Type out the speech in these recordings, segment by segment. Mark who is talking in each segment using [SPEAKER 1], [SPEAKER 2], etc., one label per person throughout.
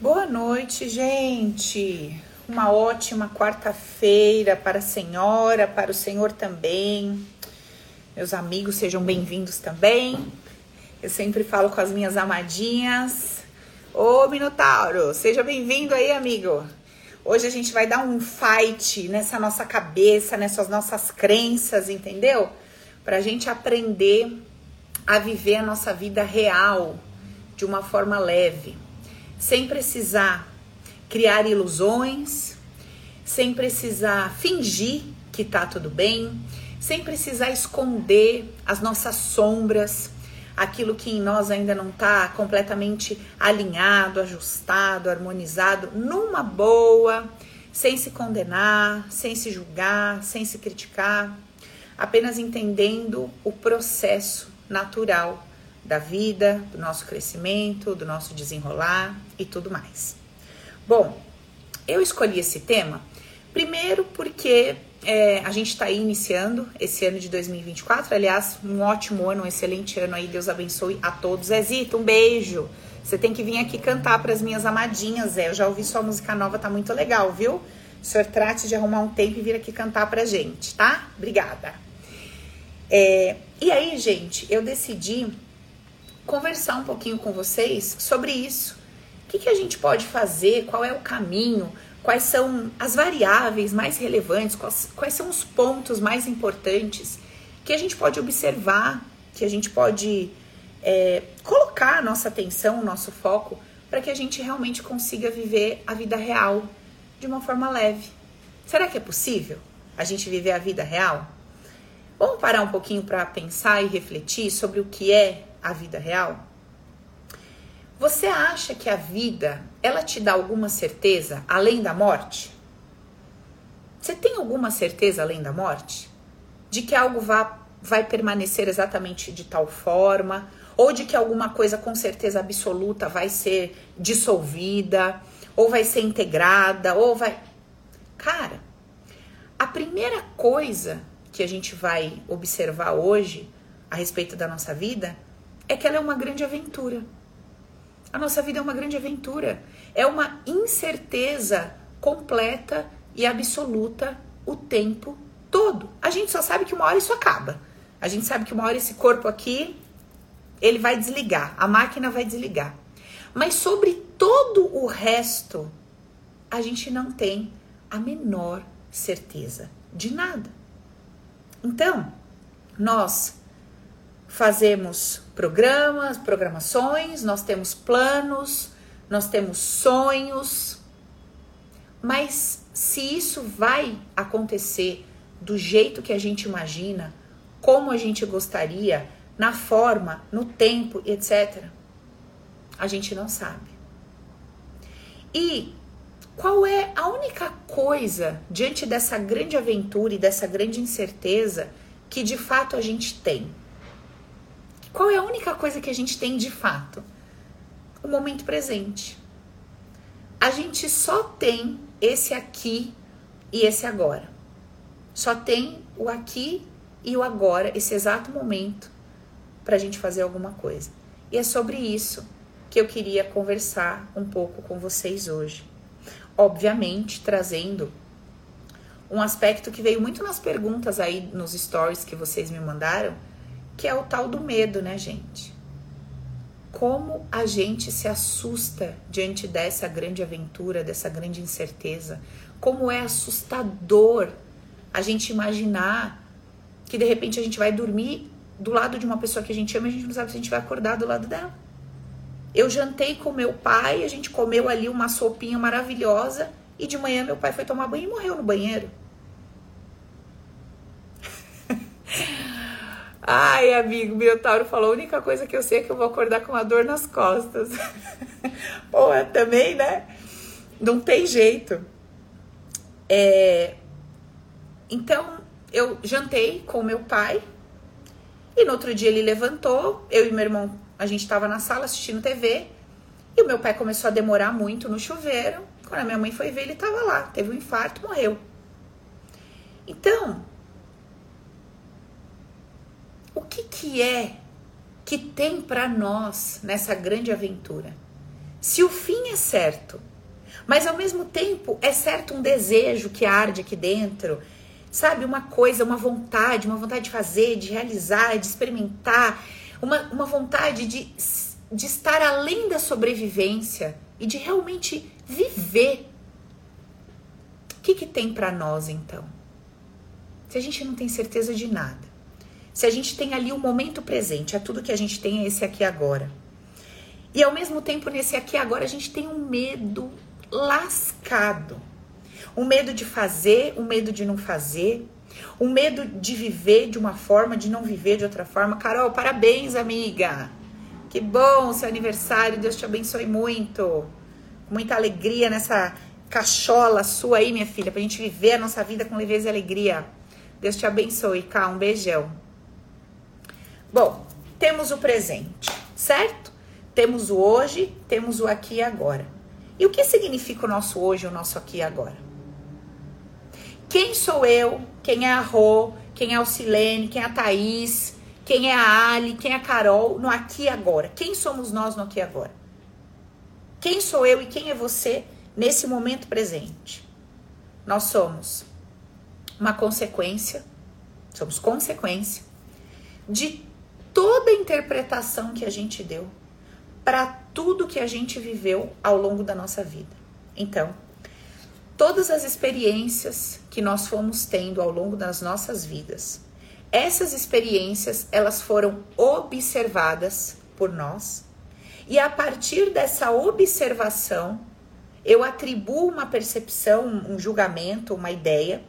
[SPEAKER 1] Boa noite, gente. Uma ótima quarta-feira para a senhora, para o senhor também. Meus amigos, sejam bem-vindos também. Eu sempre falo com as minhas amadinhas. Ô, Minotauro, seja bem-vindo aí, amigo. Hoje a gente vai dar um fight nessa nossa cabeça, nessas nossas crenças, entendeu? Pra gente aprender a viver a nossa vida real de uma forma leve sem precisar criar ilusões, sem precisar fingir que tá tudo bem, sem precisar esconder as nossas sombras, aquilo que em nós ainda não está completamente alinhado, ajustado, harmonizado, numa boa, sem se condenar, sem se julgar, sem se criticar, apenas entendendo o processo natural da vida, do nosso crescimento, do nosso desenrolar e tudo mais. Bom, eu escolhi esse tema primeiro porque é, a gente está aí iniciando esse ano de 2024. Aliás, um ótimo ano, um excelente ano aí. Deus abençoe a todos. Zezito, um beijo. Você tem que vir aqui cantar para as minhas amadinhas, Zé. Eu já ouvi sua música nova, tá muito legal, viu? O senhor trate de arrumar um tempo e vir aqui cantar pra gente, tá? Obrigada. É, e aí, gente, eu decidi conversar um pouquinho com vocês sobre isso. O que, que a gente pode fazer? Qual é o caminho? Quais são as variáveis mais relevantes? Quais, quais são os pontos mais importantes que a gente pode observar, que a gente pode é, colocar a nossa atenção, o nosso foco, para que a gente realmente consiga viver a vida real de uma forma leve. Será que é possível a gente viver a vida real? Vamos parar um pouquinho para pensar e refletir sobre o que é a vida real? Você acha que a vida, ela te dá alguma certeza além da morte? Você tem alguma certeza além da morte? De que algo vá, vai permanecer exatamente de tal forma? Ou de que alguma coisa com certeza absoluta vai ser dissolvida? Ou vai ser integrada? Ou vai. Cara, a primeira coisa que a gente vai observar hoje a respeito da nossa vida é que ela é uma grande aventura. A nossa vida é uma grande aventura. É uma incerteza completa e absoluta o tempo todo. A gente só sabe que uma hora isso acaba. A gente sabe que uma hora esse corpo aqui ele vai desligar, a máquina vai desligar. Mas sobre todo o resto, a gente não tem a menor certeza de nada. Então, nós fazemos programas, programações, nós temos planos, nós temos sonhos, mas se isso vai acontecer do jeito que a gente imagina, como a gente gostaria, na forma, no tempo, etc., a gente não sabe. E qual é a única coisa diante dessa grande aventura e dessa grande incerteza que de fato a gente tem? Qual é a única coisa que a gente tem de fato? O momento presente. A gente só tem esse aqui e esse agora. Só tem o aqui e o agora, esse exato momento, para a gente fazer alguma coisa. E é sobre isso que eu queria conversar um pouco com vocês hoje. Obviamente, trazendo um aspecto que veio muito nas perguntas aí nos stories que vocês me mandaram que é o tal do medo, né, gente? Como a gente se assusta diante dessa grande aventura, dessa grande incerteza. Como é assustador a gente imaginar que de repente a gente vai dormir do lado de uma pessoa que a gente ama e a gente não sabe se a gente vai acordar do lado dela. Eu jantei com meu pai, a gente comeu ali uma sopinha maravilhosa e de manhã meu pai foi tomar banho e morreu no banheiro. Ai, amigo, Minotauro falou: a única coisa que eu sei é que eu vou acordar com uma dor nas costas. Pô, também, né? Não tem jeito. É... Então, eu jantei com meu pai. E no outro dia ele levantou. Eu e meu irmão, a gente estava na sala assistindo TV. E o meu pai começou a demorar muito no chuveiro. Quando a minha mãe foi ver, ele estava lá. Teve um infarto, morreu. Então, o que, que é que tem para nós nessa grande aventura? Se o fim é certo, mas ao mesmo tempo é certo um desejo que arde aqui dentro, sabe? Uma coisa, uma vontade, uma vontade de fazer, de realizar, de experimentar, uma, uma vontade de, de estar além da sobrevivência e de realmente viver. O que, que tem para nós então? Se a gente não tem certeza de nada, se a gente tem ali o momento presente, é tudo que a gente tem, é esse aqui agora. E ao mesmo tempo, nesse aqui agora, a gente tem um medo lascado. Um medo de fazer, um medo de não fazer, um medo de viver de uma forma, de não viver de outra forma. Carol, parabéns, amiga. Que bom seu aniversário, Deus te abençoe muito. Muita alegria nessa cachola sua aí, minha filha, pra gente viver a nossa vida com leveza e alegria. Deus te abençoe, cá, um beijão. Bom, temos o presente, certo? Temos o hoje, temos o aqui e agora. E o que significa o nosso hoje, o nosso aqui e agora? Quem sou eu? Quem é a Rô? Quem é o Silene? Quem é a Thaís? Quem é a Ali? Quem é a Carol? No aqui e agora. Quem somos nós no aqui e agora? Quem sou eu e quem é você nesse momento presente? Nós somos uma consequência, somos consequência de toda a interpretação que a gente deu para tudo que a gente viveu ao longo da nossa vida. Então, todas as experiências que nós fomos tendo ao longo das nossas vidas, essas experiências, elas foram observadas por nós, e a partir dessa observação, eu atribuo uma percepção, um julgamento, uma ideia,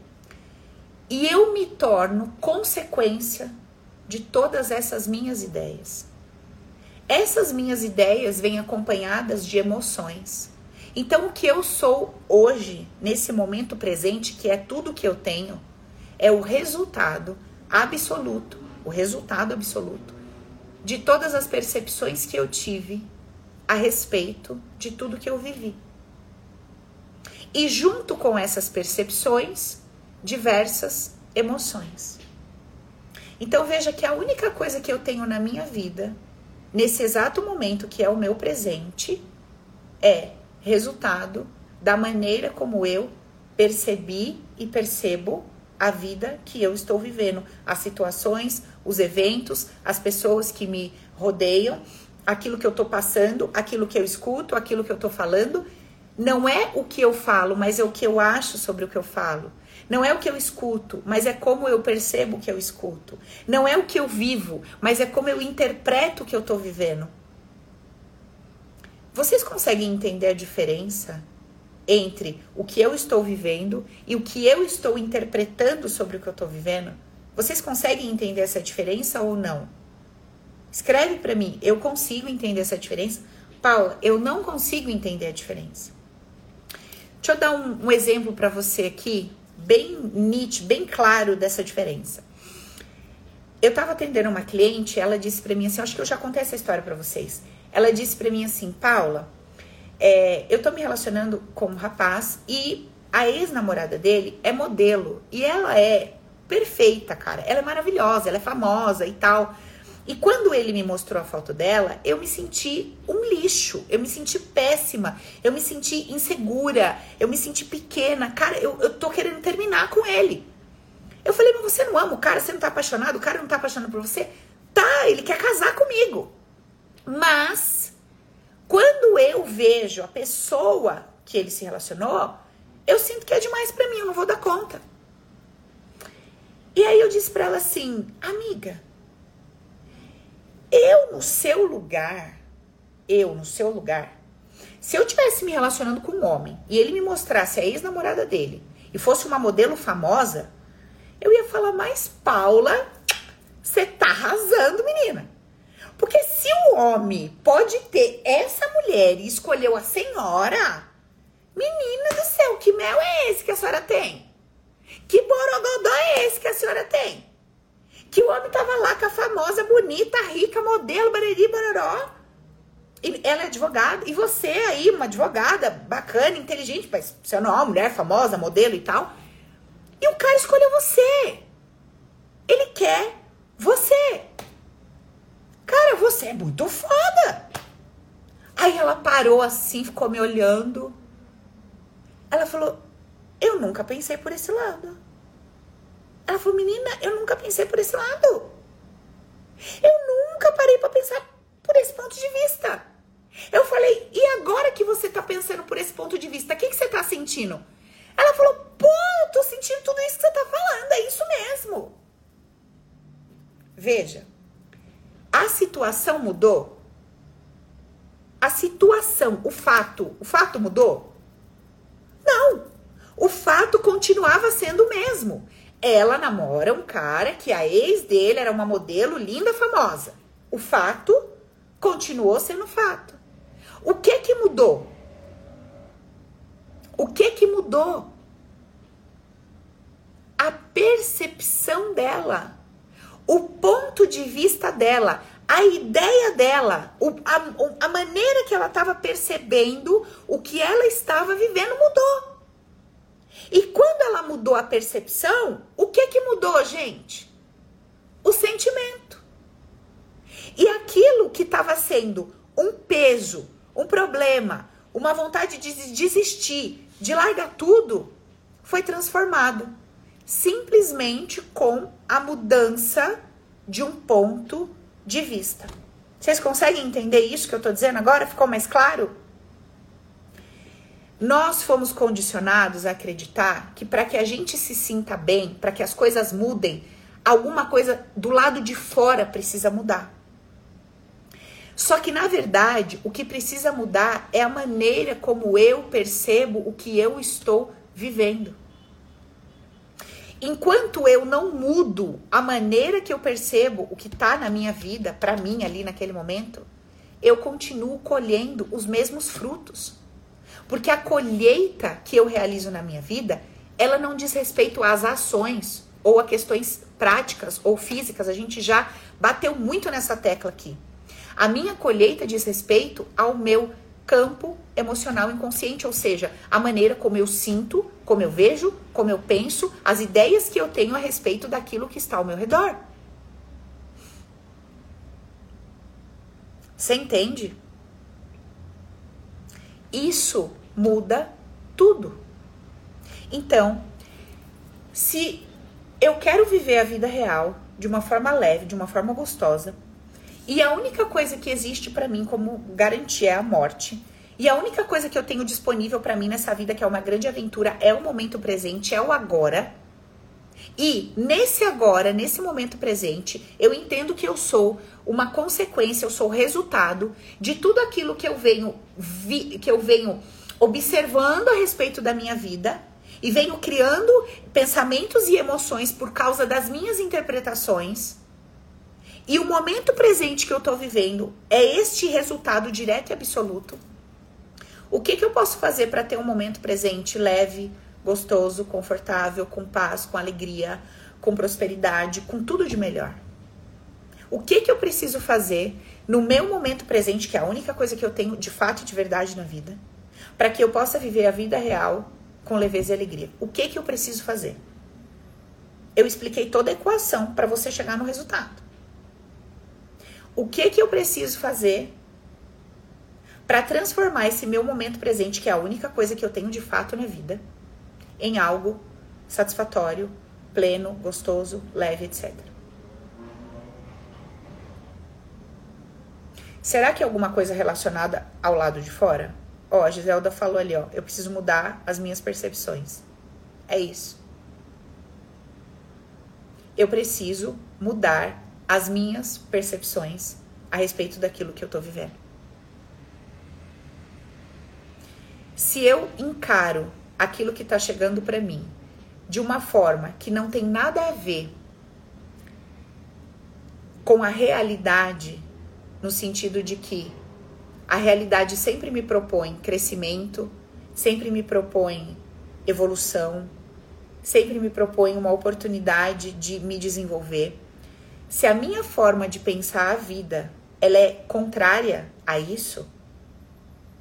[SPEAKER 1] e eu me torno consequência de todas essas minhas ideias. Essas minhas ideias vêm acompanhadas de emoções. Então, o que eu sou hoje, nesse momento presente, que é tudo que eu tenho, é o resultado absoluto, o resultado absoluto de todas as percepções que eu tive a respeito de tudo que eu vivi. E junto com essas percepções, diversas emoções. Então veja que a única coisa que eu tenho na minha vida nesse exato momento que é o meu presente, é resultado da maneira como eu percebi e percebo a vida que eu estou vivendo, as situações, os eventos, as pessoas que me rodeiam, aquilo que eu estou passando, aquilo que eu escuto, aquilo que eu estou falando. Não é o que eu falo, mas é o que eu acho sobre o que eu falo. Não é o que eu escuto, mas é como eu percebo que eu escuto. Não é o que eu vivo, mas é como eu interpreto o que eu estou vivendo. Vocês conseguem entender a diferença entre o que eu estou vivendo e o que eu estou interpretando sobre o que eu estou vivendo? Vocês conseguem entender essa diferença ou não? Escreve para mim, eu consigo entender essa diferença? Paula, eu não consigo entender a diferença. Deixa eu dar um, um exemplo para você aqui bem nítido, bem claro dessa diferença. Eu estava atendendo uma cliente, ela disse para mim assim, acho que eu já contei essa história para vocês. Ela disse para mim assim, Paula, é, eu tô me relacionando com um rapaz e a ex-namorada dele é modelo e ela é perfeita, cara. Ela é maravilhosa, ela é famosa e tal. E quando ele me mostrou a foto dela, eu me senti um lixo, eu me senti péssima, eu me senti insegura, eu me senti pequena. Cara, eu, eu tô querendo terminar com ele. Eu falei, mas você não ama o cara, você não tá apaixonado, o cara não tá apaixonado por você? Tá, ele quer casar comigo. Mas, quando eu vejo a pessoa que ele se relacionou, eu sinto que é demais para mim, eu não vou dar conta. E aí eu disse para ela assim, amiga, eu, no seu lugar, eu, no seu lugar, se eu tivesse me relacionando com um homem e ele me mostrasse a ex-namorada dele e fosse uma modelo famosa, eu ia falar, mas Paula, você tá arrasando, menina. Porque se o homem pode ter essa mulher e escolheu a senhora, menina do céu, que mel é esse que a senhora tem? Que borogodó é esse que a senhora tem? Que o homem tava lá com a famosa, bonita, rica, modelo, bariri, baroró. E ela é advogada, e você aí, uma advogada bacana, inteligente, mas você não é uma mulher famosa, modelo e tal. E o cara escolheu você. Ele quer você. Cara, você é muito foda. Aí Aí ela parou assim, ficou me olhando. Ela falou: Eu nunca pensei por esse lado. Ela falou: Menina, eu nunca pensei por esse lado. Eu nunca parei para pensar por esse ponto de vista. Eu falei: E agora que você tá pensando por esse ponto de vista, o que, que você tá sentindo? Ela falou: Pô, eu tô sentindo tudo isso que você tá falando, é isso mesmo. Veja, a situação mudou? A situação, o fato, o fato mudou? Não. O fato continuava sendo o mesmo. Ela namora um cara que a ex dele era uma modelo linda, famosa. O fato continuou sendo fato. O que que mudou? O que que mudou? A percepção dela, o ponto de vista dela, a ideia dela, a, a maneira que ela estava percebendo o que ela estava vivendo mudou. E quando ela mudou a percepção, o que que mudou, gente? O sentimento. E aquilo que estava sendo um peso, um problema, uma vontade de desistir, de largar tudo, foi transformado simplesmente com a mudança de um ponto de vista. Vocês conseguem entender isso que eu estou dizendo agora? Ficou mais claro? Nós fomos condicionados a acreditar que para que a gente se sinta bem, para que as coisas mudem, alguma coisa do lado de fora precisa mudar. Só que na verdade, o que precisa mudar é a maneira como eu percebo o que eu estou vivendo. Enquanto eu não mudo a maneira que eu percebo o que está na minha vida, para mim ali naquele momento, eu continuo colhendo os mesmos frutos. Porque a colheita que eu realizo na minha vida, ela não diz respeito às ações ou a questões práticas ou físicas. A gente já bateu muito nessa tecla aqui. A minha colheita diz respeito ao meu campo emocional inconsciente, ou seja, a maneira como eu sinto, como eu vejo, como eu penso, as ideias que eu tenho a respeito daquilo que está ao meu redor. Você entende? Isso muda tudo. Então, se eu quero viver a vida real de uma forma leve, de uma forma gostosa, e a única coisa que existe para mim como garantia é a morte. E a única coisa que eu tenho disponível para mim nessa vida, que é uma grande aventura, é o momento presente, é o agora. E nesse agora, nesse momento presente, eu entendo que eu sou uma consequência, eu sou resultado de tudo aquilo que eu venho vi, que eu venho observando a respeito da minha vida e venho criando pensamentos e emoções por causa das minhas interpretações e o momento presente que eu estou vivendo é este resultado direto e absoluto. O que, que eu posso fazer para ter um momento presente leve, gostoso, confortável, com paz, com alegria, com prosperidade, com tudo de melhor? O que, que eu preciso fazer no meu momento presente, que é a única coisa que eu tenho de fato e de verdade na vida, para que eu possa viver a vida real com leveza e alegria? O que, que eu preciso fazer? Eu expliquei toda a equação para você chegar no resultado o que que eu preciso fazer para transformar esse meu momento presente, que é a única coisa que eu tenho de fato na vida, em algo satisfatório, pleno, gostoso, leve, etc. Será que é alguma coisa relacionada ao lado de fora? Ó, a Giselda falou ali, ó, eu preciso mudar as minhas percepções. É isso. Eu preciso mudar as minhas percepções a respeito daquilo que eu tô vivendo. Se eu encaro aquilo que tá chegando para mim de uma forma que não tem nada a ver com a realidade, no sentido de que a realidade sempre me propõe crescimento, sempre me propõe evolução, sempre me propõe uma oportunidade de me desenvolver se a minha forma de pensar a vida ela é contrária a isso,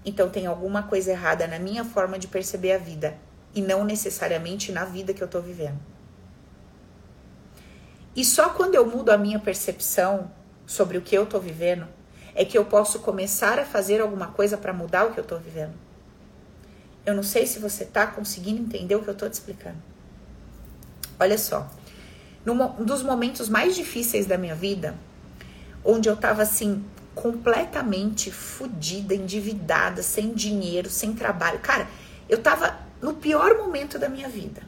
[SPEAKER 1] então tem alguma coisa errada na minha forma de perceber a vida e não necessariamente na vida que eu tô vivendo. E só quando eu mudo a minha percepção sobre o que eu tô vivendo é que eu posso começar a fazer alguma coisa para mudar o que eu tô vivendo. Eu não sei se você tá conseguindo entender o que eu tô te explicando. Olha só, num dos momentos mais difíceis da minha vida, onde eu tava assim completamente fodida, endividada, sem dinheiro, sem trabalho. Cara, eu tava no pior momento da minha vida.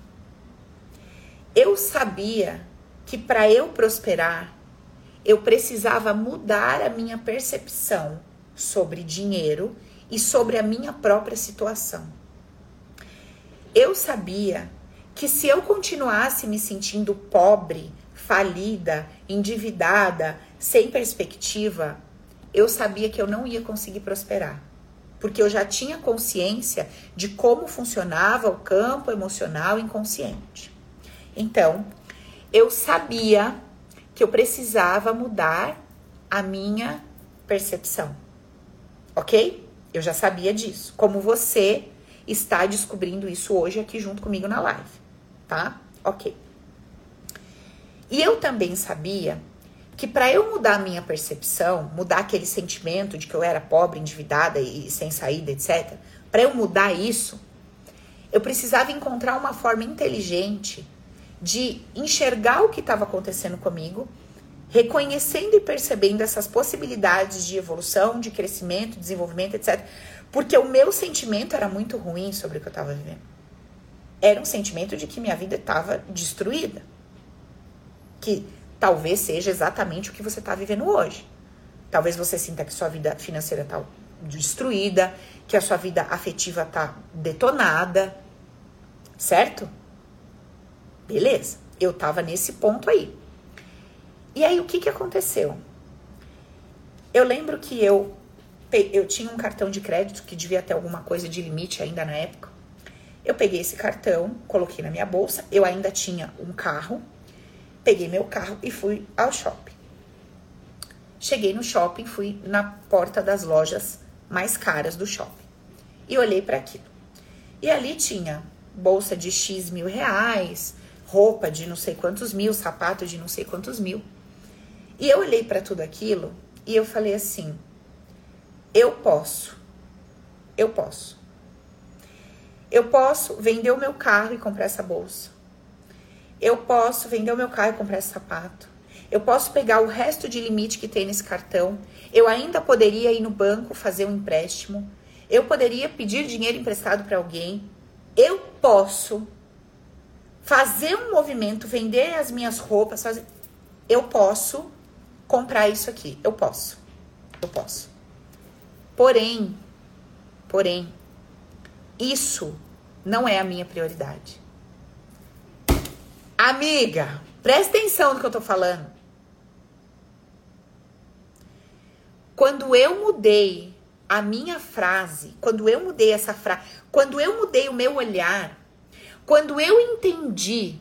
[SPEAKER 1] Eu sabia que para eu prosperar, eu precisava mudar a minha percepção sobre dinheiro e sobre a minha própria situação. Eu sabia que se eu continuasse me sentindo pobre, falida, endividada, sem perspectiva, eu sabia que eu não ia conseguir prosperar. Porque eu já tinha consciência de como funcionava o campo emocional inconsciente. Então, eu sabia que eu precisava mudar a minha percepção. Ok? Eu já sabia disso. Como você está descobrindo isso hoje aqui junto comigo na live. Tá? Ok. E eu também sabia que para eu mudar a minha percepção, mudar aquele sentimento de que eu era pobre, endividada e sem saída, etc., para eu mudar isso, eu precisava encontrar uma forma inteligente de enxergar o que estava acontecendo comigo, reconhecendo e percebendo essas possibilidades de evolução, de crescimento, desenvolvimento, etc. Porque o meu sentimento era muito ruim sobre o que eu estava vivendo. Era um sentimento de que minha vida estava destruída. Que talvez seja exatamente o que você está vivendo hoje. Talvez você sinta que sua vida financeira está destruída, que a sua vida afetiva está detonada, certo? Beleza, eu tava nesse ponto aí. E aí o que que aconteceu? Eu lembro que eu eu tinha um cartão de crédito que devia ter alguma coisa de limite ainda na época. Eu peguei esse cartão, coloquei na minha bolsa, eu ainda tinha um carro peguei meu carro e fui ao shopping. Cheguei no shopping, fui na porta das lojas mais caras do shopping e olhei para aquilo. E ali tinha bolsa de X mil reais, roupa de não sei quantos mil, sapato de não sei quantos mil. E eu olhei para tudo aquilo e eu falei assim: eu posso, eu posso. Eu posso vender o meu carro e comprar essa bolsa. Eu posso vender o meu carro e comprar esse sapato. Eu posso pegar o resto de limite que tem nesse cartão. Eu ainda poderia ir no banco fazer um empréstimo. Eu poderia pedir dinheiro emprestado para alguém. Eu posso fazer um movimento, vender as minhas roupas, fazer... eu posso comprar isso aqui. Eu posso. Eu posso. Porém, porém, isso não é a minha prioridade. Amiga, presta atenção no que eu tô falando. Quando eu mudei a minha frase, quando eu mudei essa frase, quando eu mudei o meu olhar, quando eu entendi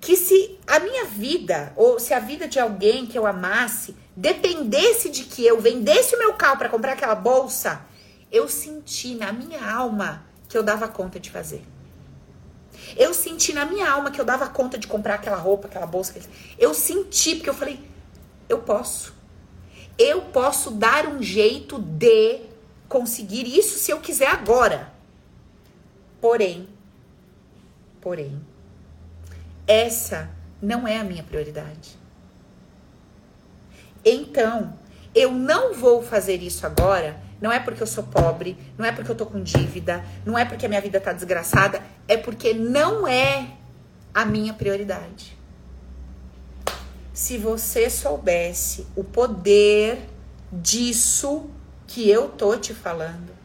[SPEAKER 1] que se a minha vida, ou se a vida de alguém que eu amasse, dependesse de que eu vendesse o meu carro para comprar aquela bolsa, eu senti na minha alma que eu dava conta de fazer. Eu senti na minha alma que eu dava conta de comprar aquela roupa, aquela bolsa. Eu senti, porque eu falei, eu posso. Eu posso dar um jeito de conseguir isso se eu quiser agora. Porém, porém, essa não é a minha prioridade. Então, eu não vou fazer isso agora não é porque eu sou pobre, não é porque eu tô com dívida, não é porque a minha vida tá desgraçada, é porque não é a minha prioridade. Se você soubesse o poder disso que eu tô te falando.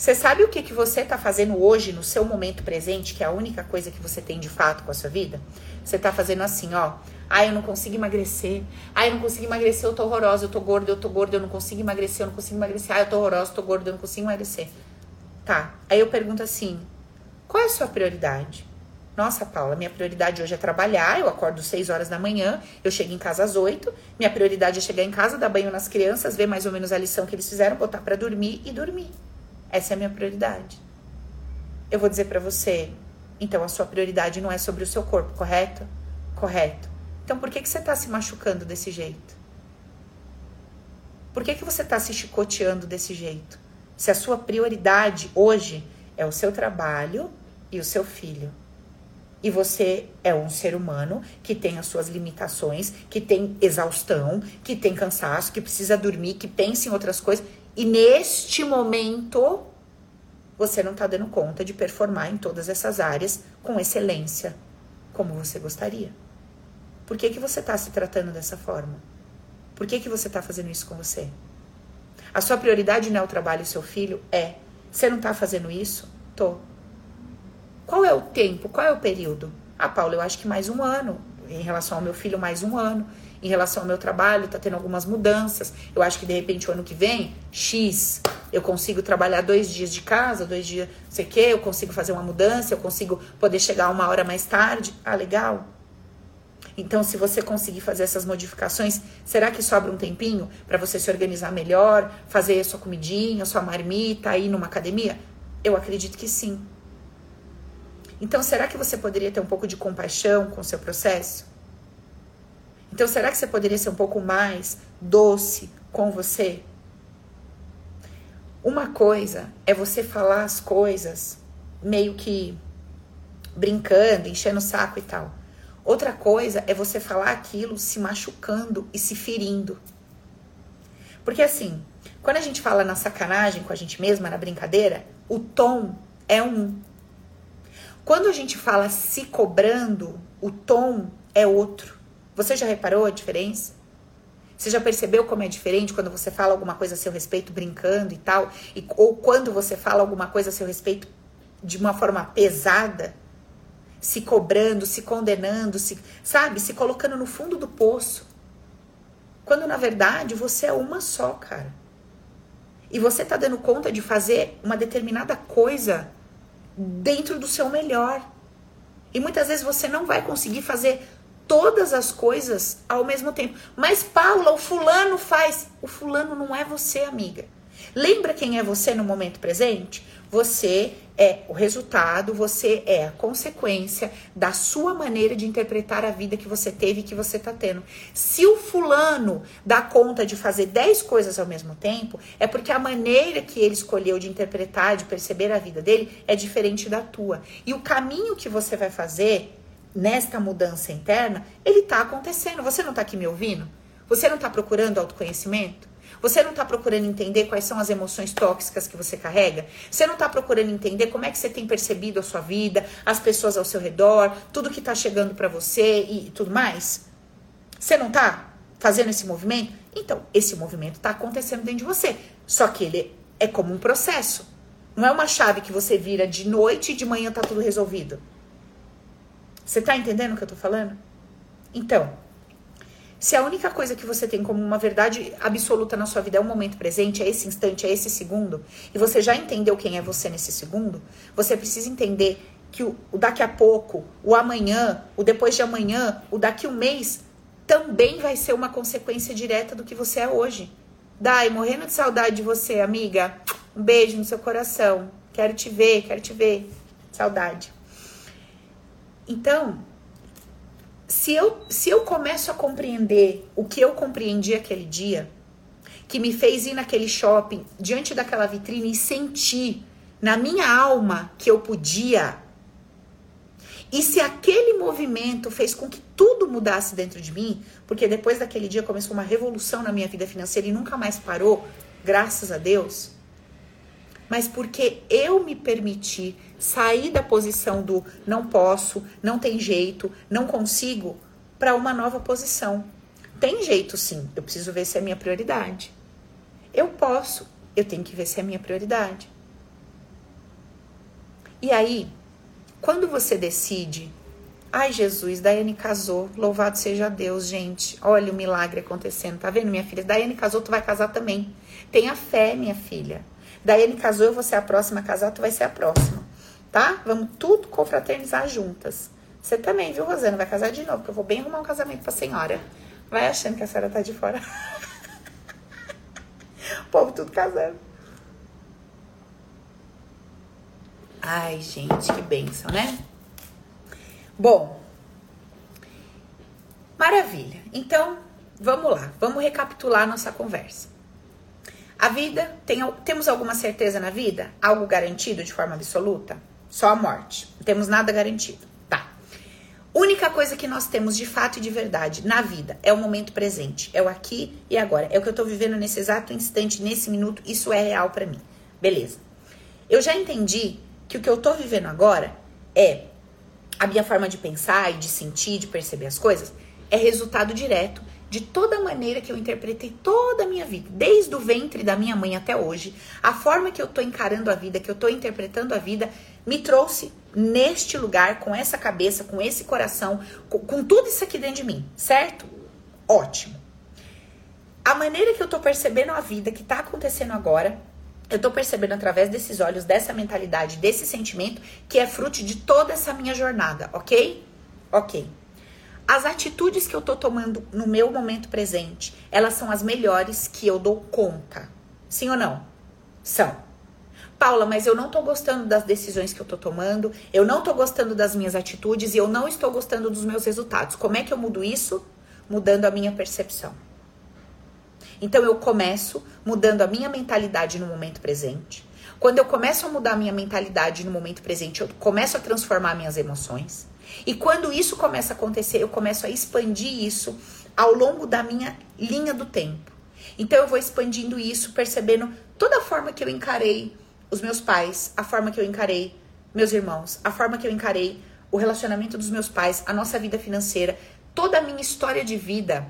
[SPEAKER 1] Você sabe o que, que você tá fazendo hoje no seu momento presente, que é a única coisa que você tem de fato com a sua vida? Você tá fazendo assim, ó. Ah, eu não consigo emagrecer. Ah, eu não consigo emagrecer, eu tô horrorosa, eu tô gorda, eu tô gorda, eu não consigo emagrecer, eu não consigo emagrecer. Ah, eu tô horrorosa, eu tô gorda, eu não consigo emagrecer. Tá. Aí eu pergunto assim: qual é a sua prioridade? Nossa, Paula, minha prioridade hoje é trabalhar. Eu acordo 6 horas da manhã, eu chego em casa às 8. Minha prioridade é chegar em casa, dar banho nas crianças, ver mais ou menos a lição que eles fizeram, botar para dormir e dormir. Essa é a minha prioridade. Eu vou dizer para você, então a sua prioridade não é sobre o seu corpo, correto? Correto. Então por que, que você está se machucando desse jeito? Por que, que você está se chicoteando desse jeito? Se a sua prioridade hoje é o seu trabalho e o seu filho. E você é um ser humano que tem as suas limitações, que tem exaustão, que tem cansaço, que precisa dormir, que pensa em outras coisas. E neste momento, você não está dando conta de performar em todas essas áreas com excelência, como você gostaria. Por que, que você está se tratando dessa forma? Por que, que você está fazendo isso com você? A sua prioridade não é o trabalho e seu filho? É. Você não está fazendo isso? Tô. Qual é o tempo? Qual é o período? Ah, Paulo, eu acho que mais um ano. Em relação ao meu filho, mais um ano. Em relação ao meu trabalho, tá tendo algumas mudanças. Eu acho que de repente o ano que vem, X, eu consigo trabalhar dois dias de casa, dois dias, não sei o quê, eu consigo fazer uma mudança, eu consigo poder chegar uma hora mais tarde. Ah, legal. Então, se você conseguir fazer essas modificações, será que sobra um tempinho para você se organizar melhor, fazer a sua comidinha, a sua marmita, ir numa academia? Eu acredito que sim. Então, será que você poderia ter um pouco de compaixão com o seu processo? Então, será que você poderia ser um pouco mais doce com você? Uma coisa é você falar as coisas meio que brincando, enchendo o saco e tal. Outra coisa é você falar aquilo se machucando e se ferindo. Porque assim, quando a gente fala na sacanagem com a gente mesma, na brincadeira, o tom é um. Quando a gente fala se cobrando, o tom é outro. Você já reparou a diferença? Você já percebeu como é diferente quando você fala alguma coisa a seu respeito brincando e tal? E, ou quando você fala alguma coisa a seu respeito de uma forma pesada? Se cobrando, se condenando, se, sabe? Se colocando no fundo do poço. Quando na verdade você é uma só, cara. E você tá dando conta de fazer uma determinada coisa dentro do seu melhor. E muitas vezes você não vai conseguir fazer todas as coisas ao mesmo tempo. Mas Paula, o fulano faz. O fulano não é você, amiga. Lembra quem é você no momento presente? Você é o resultado, você é a consequência da sua maneira de interpretar a vida que você teve e que você tá tendo. Se o fulano dá conta de fazer 10 coisas ao mesmo tempo, é porque a maneira que ele escolheu de interpretar, de perceber a vida dele é diferente da tua. E o caminho que você vai fazer nesta mudança interna, ele tá acontecendo. Você não tá aqui me ouvindo? Você não tá procurando autoconhecimento? Você não está procurando entender quais são as emoções tóxicas que você carrega? Você não está procurando entender como é que você tem percebido a sua vida, as pessoas ao seu redor, tudo que está chegando para você e tudo mais? Você não está fazendo esse movimento? Então, esse movimento está acontecendo dentro de você. Só que ele é como um processo. Não é uma chave que você vira de noite e de manhã tá tudo resolvido. Você está entendendo o que eu tô falando? Então, se a única coisa que você tem como uma verdade absoluta na sua vida é o momento presente, é esse instante, é esse segundo, e você já entendeu quem é você nesse segundo, você precisa entender que o, o daqui a pouco, o amanhã, o depois de amanhã, o daqui um mês, também vai ser uma consequência direta do que você é hoje. Dai, morrendo de saudade de você, amiga. Um beijo no seu coração. Quero te ver, quero te ver. Saudade. Então, se eu, se eu começo a compreender o que eu compreendi aquele dia, que me fez ir naquele shopping, diante daquela vitrine e sentir na minha alma que eu podia, e se aquele movimento fez com que tudo mudasse dentro de mim, porque depois daquele dia começou uma revolução na minha vida financeira e nunca mais parou, graças a Deus mas porque eu me permiti sair da posição do não posso, não tem jeito, não consigo, para uma nova posição. Tem jeito sim, eu preciso ver se é minha prioridade. Eu posso, eu tenho que ver se é minha prioridade. E aí, quando você decide, ai Jesus, Daiane casou, louvado seja Deus, gente. Olha o milagre acontecendo, tá vendo, minha filha? Daiane casou, tu vai casar também. Tenha fé, minha filha. Daiane casou, eu vou ser a próxima a casar, tu vai ser a próxima. Tá? Vamos tudo confraternizar juntas. Você também, viu, Rosana? Vai casar de novo, porque eu vou bem arrumar um casamento pra senhora. Vai achando que a senhora tá de fora. o povo tudo casando. Ai, gente, que bênção, né? Bom, maravilha. Então, vamos lá, vamos recapitular nossa conversa. A vida, tem, temos alguma certeza na vida? Algo garantido de forma absoluta? Só a morte. Não temos nada garantido. Tá. Única coisa que nós temos de fato e de verdade na vida é o momento presente. É o aqui e agora. É o que eu tô vivendo nesse exato instante, nesse minuto. Isso é real para mim. Beleza. Eu já entendi que o que eu tô vivendo agora é a minha forma de pensar e de sentir, de perceber as coisas, é resultado direto de toda a maneira que eu interpretei toda a minha vida, desde o ventre da minha mãe até hoje, a forma que eu tô encarando a vida, que eu tô interpretando a vida, me trouxe neste lugar, com essa cabeça, com esse coração, com, com tudo isso aqui dentro de mim, certo? Ótimo. A maneira que eu tô percebendo a vida que tá acontecendo agora, eu tô percebendo através desses olhos, dessa mentalidade, desse sentimento, que é fruto de toda essa minha jornada, ok? Ok. As atitudes que eu tô tomando no meu momento presente, elas são as melhores que eu dou conta. Sim ou não? São. Paula, mas eu não tô gostando das decisões que eu tô tomando, eu não tô gostando das minhas atitudes e eu não estou gostando dos meus resultados. Como é que eu mudo isso? Mudando a minha percepção. Então eu começo mudando a minha mentalidade no momento presente. Quando eu começo a mudar a minha mentalidade no momento presente, eu começo a transformar minhas emoções. E quando isso começa a acontecer, eu começo a expandir isso ao longo da minha linha do tempo. Então eu vou expandindo isso, percebendo toda a forma que eu encarei os meus pais, a forma que eu encarei meus irmãos, a forma que eu encarei o relacionamento dos meus pais, a nossa vida financeira, toda a minha história de vida,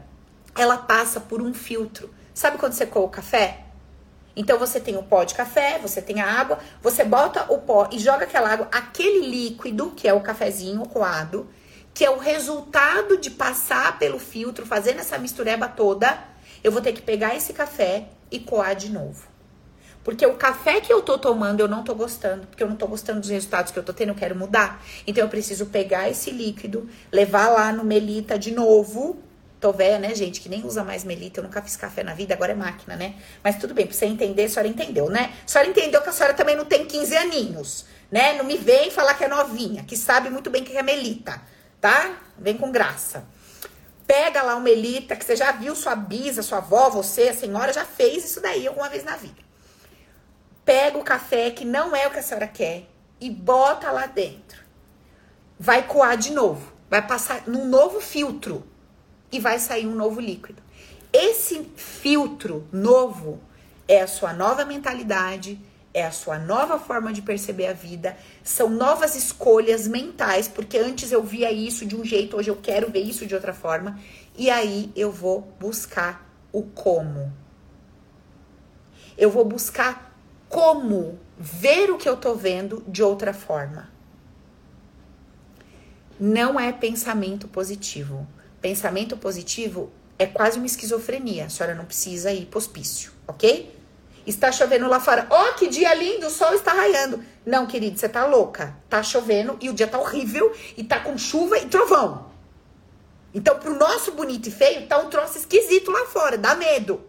[SPEAKER 1] ela passa por um filtro. Sabe quando você coa o café? Então você tem o pó de café, você tem a água, você bota o pó e joga aquela água, aquele líquido, que é o cafezinho coado, que é o resultado de passar pelo filtro, fazendo essa mistureba toda, eu vou ter que pegar esse café e coar de novo. Porque o café que eu tô tomando eu não tô gostando, porque eu não tô gostando dos resultados que eu tô tendo, eu quero mudar. Então eu preciso pegar esse líquido, levar lá no Melita de novo Tô velha, né, gente, que nem usa mais melita. Eu nunca fiz café na vida, agora é máquina, né? Mas tudo bem, pra você entender, a senhora entendeu, né? A senhora entendeu que a senhora também não tem 15 aninhos, né? Não me vem falar que é novinha, que sabe muito bem que é melita, tá? Vem com graça. Pega lá o melita, que você já viu sua bisa, sua avó, você, a senhora já fez isso daí alguma vez na vida. Pega o café, que não é o que a senhora quer, e bota lá dentro. Vai coar de novo. Vai passar num novo filtro e vai sair um novo líquido. Esse filtro novo é a sua nova mentalidade, é a sua nova forma de perceber a vida, são novas escolhas mentais, porque antes eu via isso de um jeito, hoje eu quero ver isso de outra forma, e aí eu vou buscar o como. Eu vou buscar como ver o que eu tô vendo de outra forma. Não é pensamento positivo. Pensamento positivo é quase uma esquizofrenia. A senhora não precisa ir pro hospício, ok? Está chovendo lá fora. Ó, oh, que dia lindo, o sol está raiando. Não, querido, você tá louca. Tá chovendo e o dia tá horrível e tá com chuva e trovão. Então, pro nosso bonito e feio, tá um troço esquisito lá fora, dá medo.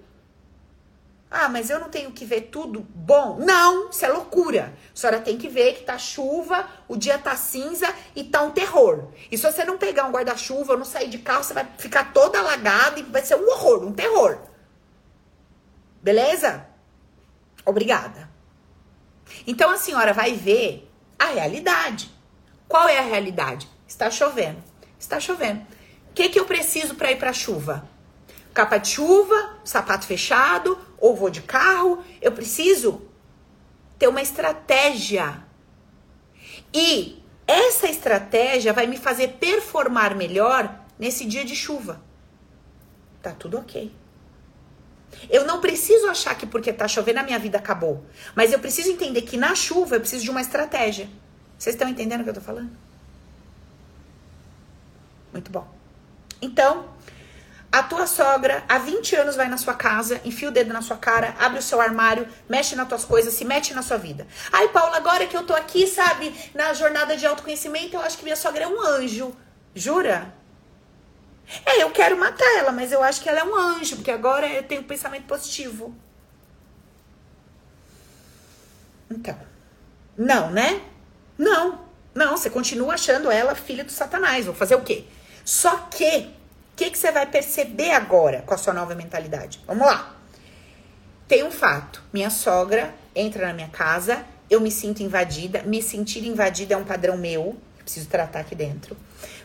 [SPEAKER 1] Ah, mas eu não tenho que ver tudo bom? Não, isso é loucura. A senhora tem que ver que tá chuva, o dia tá cinza e tá um terror. E se você não pegar um guarda-chuva não sair de carro, você vai ficar toda alagada e vai ser um horror, um terror. Beleza? Obrigada. Então a senhora vai ver a realidade. Qual é a realidade? Está chovendo. Está chovendo. O que, que eu preciso para ir para a chuva? Capa de chuva, sapato fechado, ou vou de carro, eu preciso ter uma estratégia. E essa estratégia vai me fazer performar melhor nesse dia de chuva. Tá tudo ok. Eu não preciso achar que porque tá chovendo a minha vida acabou. Mas eu preciso entender que na chuva eu preciso de uma estratégia. Vocês estão entendendo o que eu tô falando? Muito bom. Então, a tua sogra há 20 anos vai na sua casa, enfia o dedo na sua cara, abre o seu armário, mexe nas tuas coisas, se mete na sua vida. Ai, Paula, agora que eu tô aqui, sabe, na jornada de autoconhecimento, eu acho que minha sogra é um anjo. Jura? É, eu quero matar ela, mas eu acho que ela é um anjo, porque agora eu tenho um pensamento positivo. Então, não, né? Não, não, você continua achando ela filha do satanás. Vou fazer o quê? Só que que, que você vai perceber agora com a sua nova mentalidade? Vamos lá. O Tem um fato: minha sogra entra na minha casa, eu me sinto invadida. Me sentir invadida é um padrão meu, preciso tratar aqui dentro.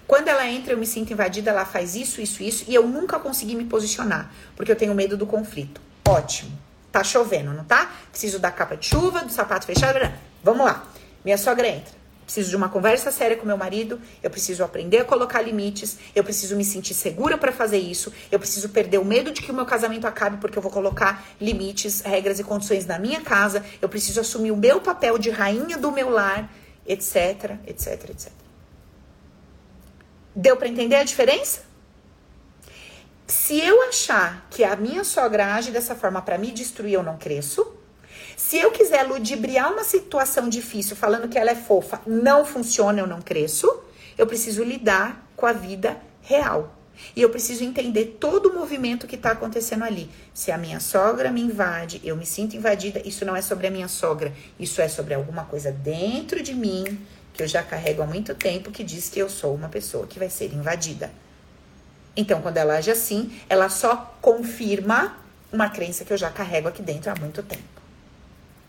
[SPEAKER 1] Quando ela entra, eu me sinto invadida, ela faz isso, isso, isso, e eu nunca consegui me posicionar, porque eu tenho medo do conflito. Ótimo. Tá chovendo, não tá? Preciso da capa de chuva, do sapato fechado. Vamos lá. Minha sogra entra. Preciso de uma conversa séria com meu marido, eu preciso aprender a colocar limites, eu preciso me sentir segura para fazer isso, eu preciso perder o medo de que o meu casamento acabe porque eu vou colocar limites, regras e condições na minha casa, eu preciso assumir o meu papel de rainha do meu lar, etc, etc, etc. Deu para entender a diferença? Se eu achar que a minha sogra age dessa forma para me destruir, eu não cresço. Se eu quiser ludibriar uma situação difícil falando que ela é fofa, não funciona, eu não cresço. Eu preciso lidar com a vida real. E eu preciso entender todo o movimento que está acontecendo ali. Se a minha sogra me invade, eu me sinto invadida, isso não é sobre a minha sogra, isso é sobre alguma coisa dentro de mim que eu já carrego há muito tempo que diz que eu sou uma pessoa que vai ser invadida. Então, quando ela age assim, ela só confirma uma crença que eu já carrego aqui dentro há muito tempo.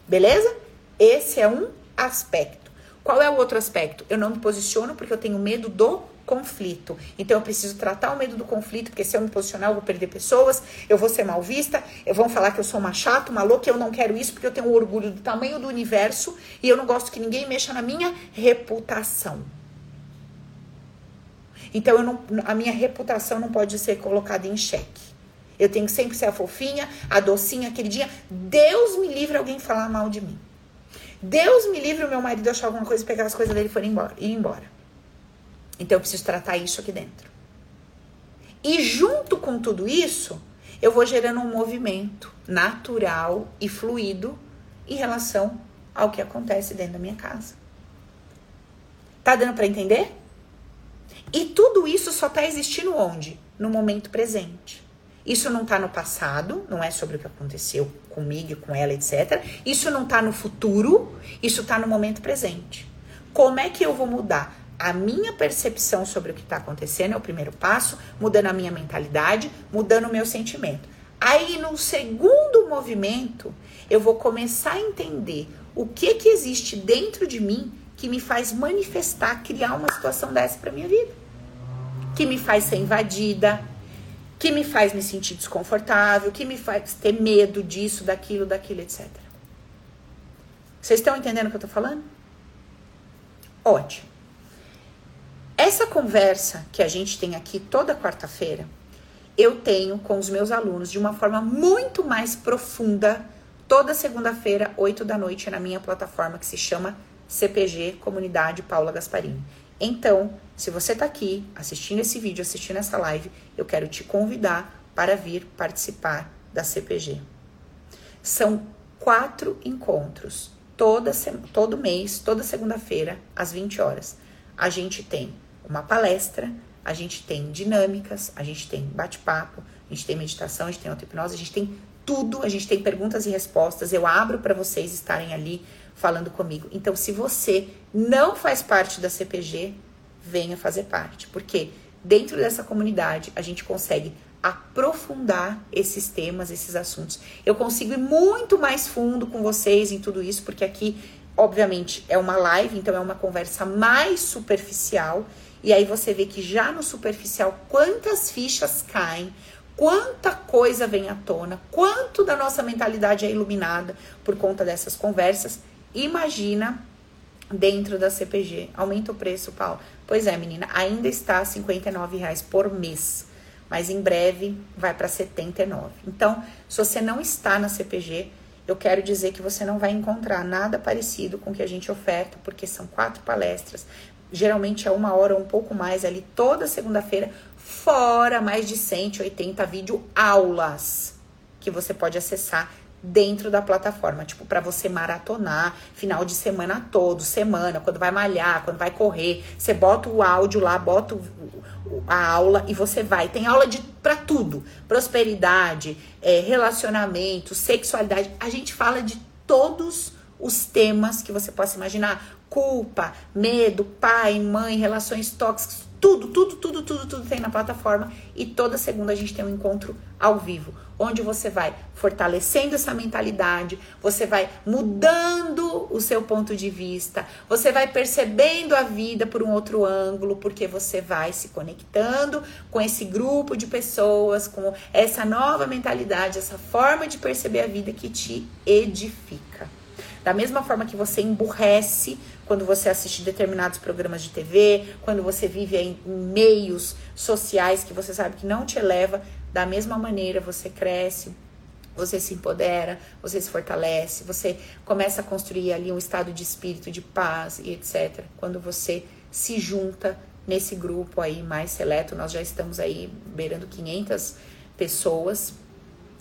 [SPEAKER 1] Beleza? Esse é um aspecto. Qual é o outro aspecto? Eu não me posiciono porque eu tenho medo do conflito. Então eu preciso tratar o medo do conflito, porque se eu me posicionar, eu vou perder pessoas, eu vou ser mal vista, eu vão falar que eu sou uma chata, uma louca, eu não quero isso porque eu tenho orgulho do tamanho do universo e eu não gosto que ninguém mexa na minha reputação. Então não, a minha reputação não pode ser colocada em xeque. Eu tenho que sempre ser a fofinha, a docinha, a queridinha. Deus me livre alguém falar mal de mim. Deus me livre o meu marido achar alguma coisa, pegar as coisas dele e for embora, ir embora. Então eu preciso tratar isso aqui dentro. E junto com tudo isso, eu vou gerando um movimento natural e fluido em relação ao que acontece dentro da minha casa. Tá dando para entender? E tudo isso só tá existindo onde? No momento presente. Isso não está no passado, não é sobre o que aconteceu comigo, com ela, etc. Isso não está no futuro, isso está no momento presente. Como é que eu vou mudar a minha percepção sobre o que está acontecendo? É o primeiro passo, mudando a minha mentalidade, mudando o meu sentimento. Aí, no segundo movimento, eu vou começar a entender o que que existe dentro de mim que me faz manifestar, criar uma situação dessa para minha vida, que me faz ser invadida, que me faz me sentir desconfortável, que me faz ter medo disso, daquilo, daquilo, etc. Vocês estão entendendo o que eu tô falando? Ótimo. Essa conversa que a gente tem aqui toda quarta-feira, eu tenho com os meus alunos de uma forma muito mais profunda toda segunda-feira, 8 da noite, na minha plataforma que se chama CPG Comunidade Paula Gasparini. Então, se você está aqui assistindo esse vídeo, assistindo essa live, eu quero te convidar para vir participar da CPG. São quatro encontros, toda, todo mês, toda segunda-feira, às 20 horas. A gente tem uma palestra, a gente tem dinâmicas, a gente tem bate-papo, a gente tem meditação, a gente tem auto-hipnose, a gente tem tudo, a gente tem perguntas e respostas. Eu abro para vocês estarem ali falando comigo. Então, se você não faz parte da CPG, venha fazer parte, porque dentro dessa comunidade a gente consegue aprofundar esses temas, esses assuntos. Eu consigo ir muito mais fundo com vocês em tudo isso, porque aqui, obviamente, é uma live, então é uma conversa mais superficial. E aí você vê que já no superficial quantas fichas caem, quanta coisa vem à tona, quanto da nossa mentalidade é iluminada por conta dessas conversas. Imagina dentro da CPG. Aumenta o preço, Paulo. Pois é, menina, ainda está R$ reais por mês, mas em breve vai para 79. Então, se você não está na CPG, eu quero dizer que você não vai encontrar nada parecido com o que a gente oferta, porque são quatro palestras, geralmente é uma hora ou um pouco mais ali, toda segunda-feira, fora mais de 180 vídeo aulas que você pode acessar dentro da plataforma, tipo para você maratonar final de semana todo, semana, quando vai malhar, quando vai correr, você bota o áudio lá, bota o, a aula e você vai. Tem aula de para tudo, prosperidade, é, relacionamento, sexualidade. A gente fala de todos os temas que você possa imaginar, culpa, medo, pai, mãe, relações tóxicas, Tudo, tudo, tudo, tudo, tudo tem na plataforma. E toda segunda a gente tem um encontro ao vivo, onde você vai fortalecendo essa mentalidade, você vai mudando o seu ponto de vista, você vai percebendo a vida por um outro ângulo, porque você vai se conectando com esse grupo de pessoas, com essa nova mentalidade, essa forma de perceber a vida que te edifica. Da mesma forma que você emburrece quando você assiste determinados programas de TV, quando você vive em meios sociais que você sabe que não te eleva, da mesma maneira você cresce, você se empodera, você se fortalece, você começa a construir ali um estado de espírito de paz e etc. Quando você se junta nesse grupo aí mais seleto, nós já estamos aí beirando 500 pessoas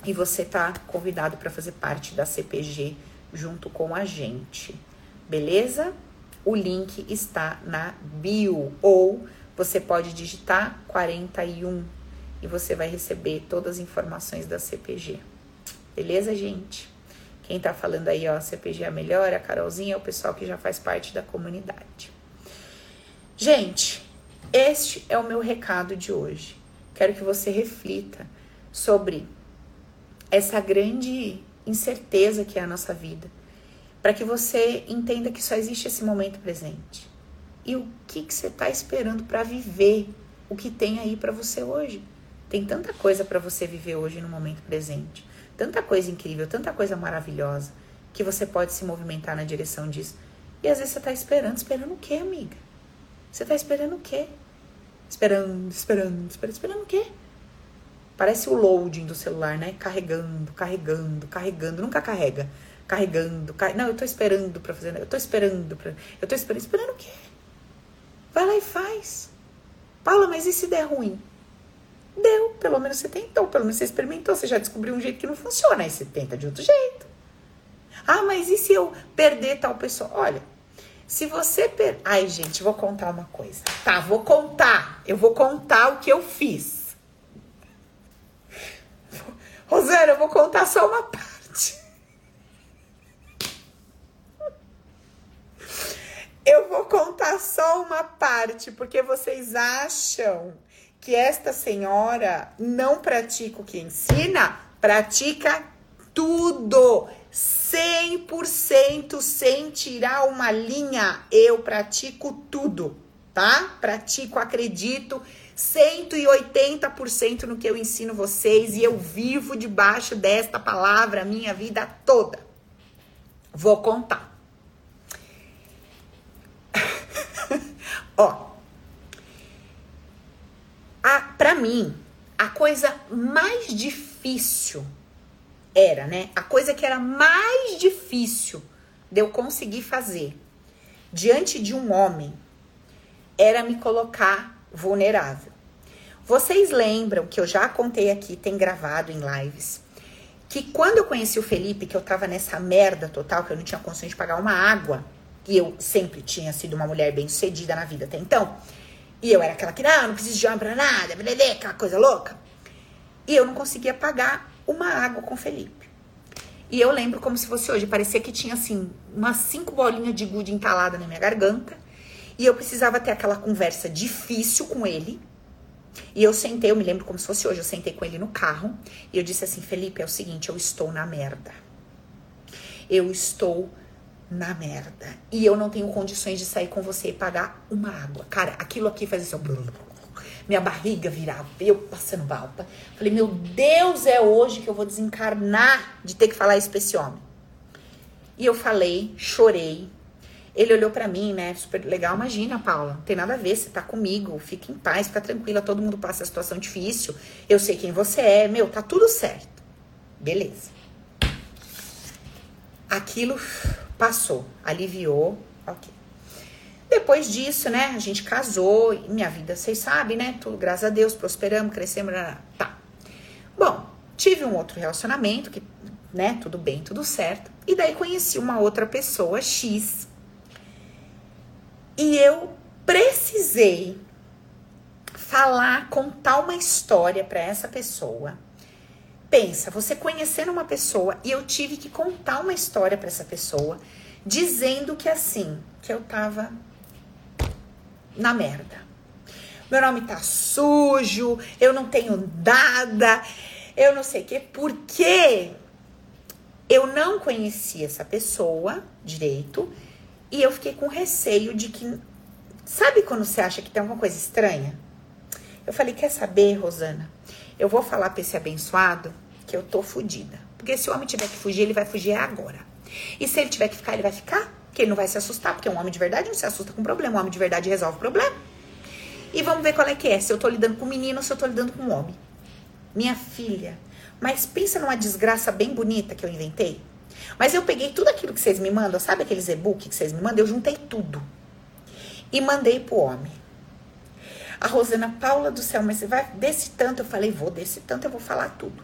[SPEAKER 1] e você tá convidado para fazer parte da CPG junto com a gente, beleza? O link está na bio ou você pode digitar 41 e você vai receber todas as informações da CPG. Beleza, gente? Quem tá falando aí, ó, CPG é a melhor, a Carolzinha é o pessoal que já faz parte da comunidade. Gente, este é o meu recado de hoje. Quero que você reflita sobre essa grande incerteza que é a nossa vida, para que você entenda que só existe esse momento presente. E o que, que você está esperando para viver o que tem aí para você hoje? Tem tanta coisa para você viver hoje no momento presente, tanta coisa incrível, tanta coisa maravilhosa, que você pode se movimentar na direção disso. E às vezes você está esperando, esperando o quê, amiga? Você está esperando o quê? Esperando, esperando, esperando, esperando o quê? Parece o loading do celular, né? Carregando, carregando, carregando. Nunca carrega. Carregando, car... Não, eu tô esperando pra fazer. Eu tô esperando pra. Eu tô esperando. Esperando o quê? Vai lá e faz. Paula, mas e se der ruim? Deu. Pelo menos você tentou. Pelo menos você experimentou. Você já descobriu um jeito que não funciona. Aí você tenta de outro jeito. Ah, mas e se eu perder tal pessoa? Olha, se você per... Ai, gente, vou contar uma coisa. Tá, vou contar. Eu vou contar o que eu fiz. Rosana, eu vou contar só uma parte. Eu vou contar só uma parte, porque vocês acham que esta senhora não pratica o que ensina? Pratica tudo. 100% sem tirar uma linha. Eu pratico tudo, tá? Pratico, acredito 180% no que eu ensino vocês e eu vivo debaixo desta palavra a minha vida toda. Vou contar. Ó, a, pra mim, a coisa mais difícil era, né? A coisa que era mais difícil de eu conseguir fazer diante de um homem era me colocar vulnerável. Vocês lembram que eu já contei aqui, tem gravado em lives, que quando eu conheci o Felipe, que eu tava nessa merda total, que eu não tinha condições de pagar uma água, e eu sempre tinha sido uma mulher bem sucedida na vida até então, e eu era aquela que, não, não preciso de homem pra nada, beleza, aquela coisa louca. E eu não conseguia pagar uma água com o Felipe. E eu lembro como se fosse hoje, parecia que tinha assim, umas cinco bolinhas de gude entalada na minha garganta e eu precisava ter aquela conversa difícil com ele. E eu sentei, eu me lembro como se fosse hoje, eu sentei com ele no carro e eu disse assim: Felipe, é o seguinte, eu estou na merda. Eu estou na merda. E eu não tenho condições de sair com você e pagar uma água. Cara, aquilo aqui fazia assim, minha barriga virava, eu passando balpa. Falei, meu Deus, é hoje que eu vou desencarnar de ter que falar isso pra esse homem. E eu falei, chorei, ele olhou para mim, né? Super legal. Imagina, Paula, não tem nada a ver. Você tá comigo. Fica em paz, fica tranquila. Todo mundo passa a situação difícil. Eu sei quem você é. Meu, tá tudo certo. Beleza. Aquilo passou, aliviou. Ok. Depois disso, né? A gente casou. Minha vida, vocês sabem, né? Tudo, graças a Deus, prosperamos, crescemos. Tá. Bom, tive um outro relacionamento que, né? Tudo bem, tudo certo. E daí conheci uma outra pessoa, X e eu precisei falar, contar uma história para essa pessoa. Pensa, você conhecendo uma pessoa e eu tive que contar uma história para essa pessoa, dizendo que assim, que eu tava na merda. meu nome tá sujo, eu não tenho nada, eu não sei o quê, porque eu não conhecia essa pessoa direito e eu fiquei com receio de que. Sabe quando você acha que tem alguma coisa estranha? Eu falei: quer saber, Rosana? Eu vou falar pra esse abençoado que eu tô fodida. Porque se o homem tiver que fugir, ele vai fugir agora. E se ele tiver que ficar, ele vai ficar. Porque ele não vai se assustar, porque um homem de verdade não se assusta com problema. Um homem de verdade resolve o problema. E vamos ver qual é que é. Se eu tô lidando com um menino ou se eu tô lidando com um homem. Minha filha. Mas pensa numa desgraça bem bonita que eu inventei. Mas eu peguei tudo aquilo que vocês me mandam, sabe aqueles e-book que vocês me mandam? Eu juntei tudo. E mandei pro homem. A Rosana Paula do céu, mas você vai desse tanto? Eu falei, vou desse tanto, eu vou falar tudo.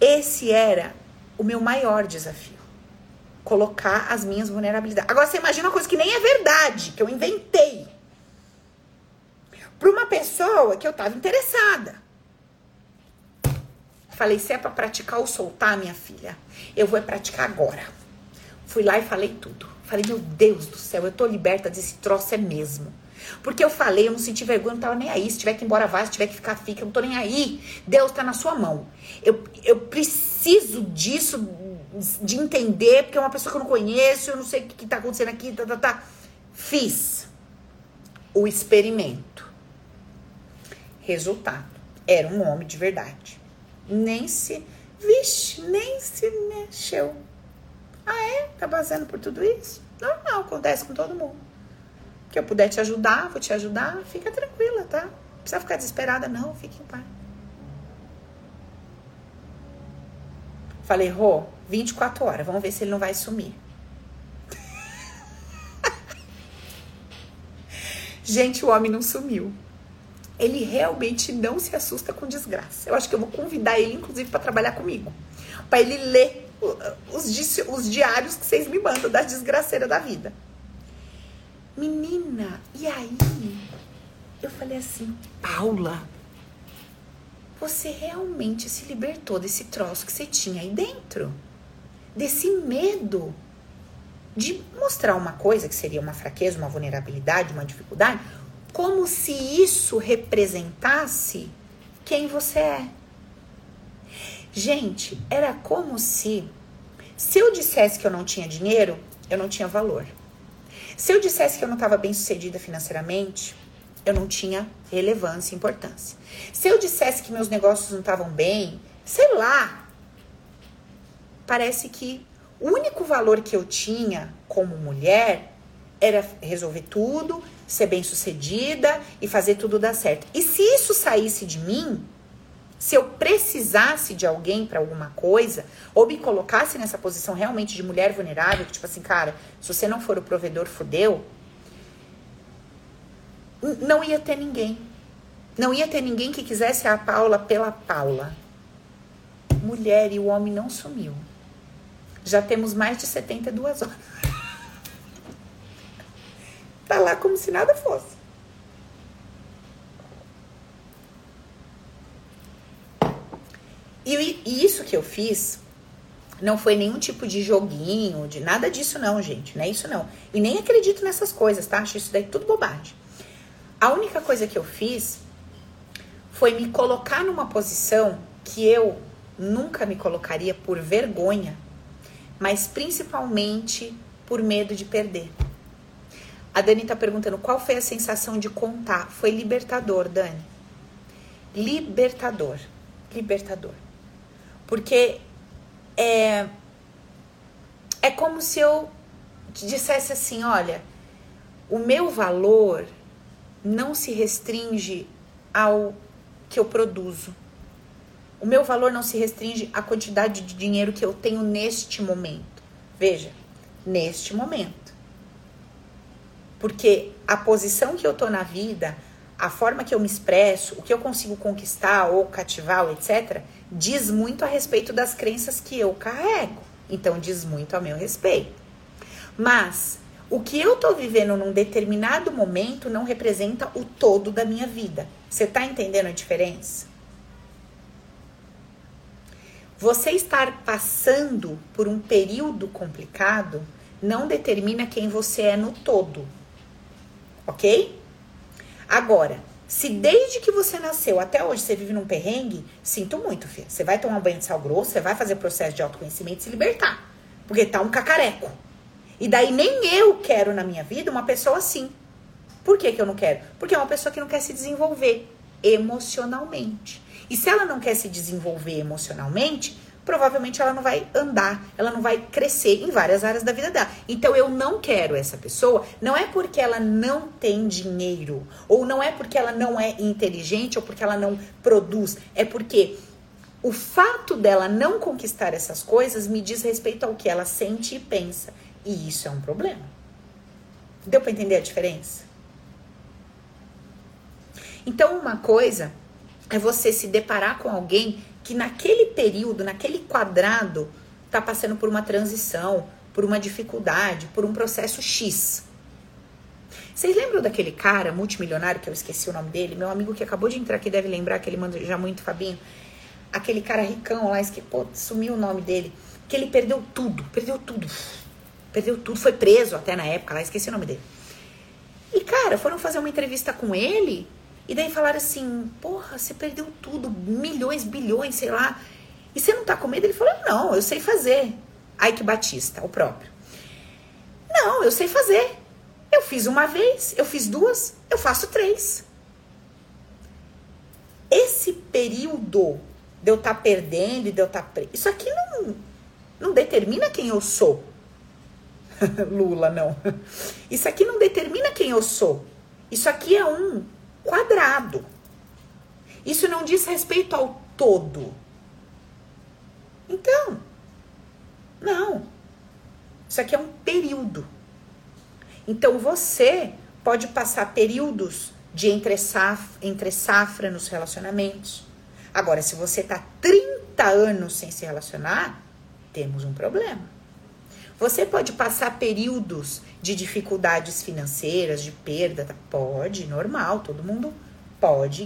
[SPEAKER 1] Esse era o meu maior desafio. Colocar as minhas vulnerabilidades. Agora você imagina uma coisa que nem é verdade, que eu inventei. Para uma pessoa que eu estava interessada. Falei, se é para praticar ou soltar, minha filha, eu vou praticar agora. Fui lá e falei tudo. Falei, meu Deus do céu, eu tô liberta desse troço, é mesmo. Porque eu falei, eu não senti vergonha, não tava nem aí. Se tiver que ir embora, vai. Se tiver que ficar, fica. Eu não tô nem aí. Deus tá na sua mão. Eu, eu preciso disso, de entender, porque é uma pessoa que eu não conheço, eu não sei o que, que tá acontecendo aqui, tá, tá, tá. Fiz o experimento. Resultado. Era um homem de verdade. Nem se. Vixe, nem se mexeu. Ah, é? Tá passando por tudo isso? Não, acontece com todo mundo que eu puder te ajudar, vou te ajudar, fica tranquila, tá? Não precisa ficar desesperada, não, fique em paz. Falei, Rô, 24 horas, vamos ver se ele não vai sumir. Gente, o homem não sumiu. Ele realmente não se assusta com desgraça. Eu acho que eu vou convidar ele, inclusive, para trabalhar comigo. Para ele ler os, os diários que vocês me mandam da desgraceira da vida. Menina, e aí? Eu falei assim, Paula, você realmente se libertou desse troço que você tinha aí dentro? Desse medo de mostrar uma coisa que seria uma fraqueza, uma vulnerabilidade, uma dificuldade, como se isso representasse quem você é. Gente, era como se se eu dissesse que eu não tinha dinheiro, eu não tinha valor. Se eu dissesse que eu não estava bem sucedida financeiramente, eu não tinha relevância e importância. Se eu dissesse que meus negócios não estavam bem, sei lá. Parece que o único valor que eu tinha como mulher era resolver tudo, ser bem sucedida e fazer tudo dar certo. E se isso saísse de mim, se eu precisasse de alguém para alguma coisa, ou me colocasse nessa posição realmente de mulher vulnerável, que tipo assim, cara, se você não for o provedor, fudeu, não ia ter ninguém. Não ia ter ninguém que quisesse a Paula pela Paula. Mulher e o homem não sumiu. Já temos mais de 72 horas. Tá lá como se nada fosse. E, e isso que eu fiz não foi nenhum tipo de joguinho, de nada disso não, gente, não é isso não. E nem acredito nessas coisas, tá? Acho isso daí tudo bobagem. A única coisa que eu fiz foi me colocar numa posição que eu nunca me colocaria por vergonha, mas principalmente por medo de perder. A Dani tá perguntando qual foi a sensação de contar. Foi libertador, Dani. Libertador. Libertador. Porque é, é como se eu dissesse assim: olha, o meu valor não se restringe ao que eu produzo. O meu valor não se restringe à quantidade de dinheiro que eu tenho neste momento. Veja, neste momento. Porque a posição que eu tô na vida, a forma que eu me expresso, o que eu consigo conquistar ou cativar, etc., diz muito a respeito das crenças que eu carrego. Então, diz muito a meu respeito. Mas o que eu tô vivendo num determinado momento não representa o todo da minha vida. Você tá entendendo a diferença? Você estar passando por um período complicado não determina quem você é no todo. Ok? Agora, se desde que você nasceu até hoje você vive num perrengue, sinto muito, filha. Você vai tomar um banho de sal grosso, você vai fazer processo de autoconhecimento e se libertar. Porque tá um cacareco. E daí nem eu quero na minha vida uma pessoa assim. Por que, que eu não quero? Porque é uma pessoa que não quer se desenvolver emocionalmente. E se ela não quer se desenvolver emocionalmente, provavelmente ela não vai andar, ela não vai crescer em várias áreas da vida dela. Então eu não quero essa pessoa, não é porque ela não tem dinheiro, ou não é porque ela não é inteligente, ou porque ela não produz, é porque o fato dela não conquistar essas coisas me diz respeito ao que ela sente e pensa. E isso é um problema. Deu para entender a diferença? Então, uma coisa é você se deparar com alguém que naquele período, naquele quadrado, está passando por uma transição, por uma dificuldade, por um processo X. Vocês lembram daquele cara multimilionário que eu esqueci o nome dele? Meu amigo que acabou de entrar aqui deve lembrar que ele manda já muito Fabinho. Aquele cara ricão lá, que pô, sumiu o nome dele, que ele perdeu tudo, perdeu tudo. Perdeu tudo, foi preso até na época lá, esqueci o nome dele. E cara, foram fazer uma entrevista com ele e daí falaram assim: porra, você perdeu tudo, milhões, bilhões, sei lá. E você não tá com medo? Ele falou: não, eu sei fazer. Ike Batista, o próprio. Não, eu sei fazer. Eu fiz uma vez, eu fiz duas, eu faço três. Esse período de eu estar tá perdendo e de eu estar. Tá... Isso aqui não, não determina quem eu sou. Lula, não. Isso aqui não determina quem eu sou. Isso aqui é um quadrado. Isso não diz respeito ao todo. Então, não. Isso aqui é um período. Então você pode passar períodos de entre safra, entre safra nos relacionamentos. Agora, se você tá 30 anos sem se relacionar, temos um problema. Você pode passar períodos de dificuldades financeiras, de perda, tá? pode, normal, todo mundo pode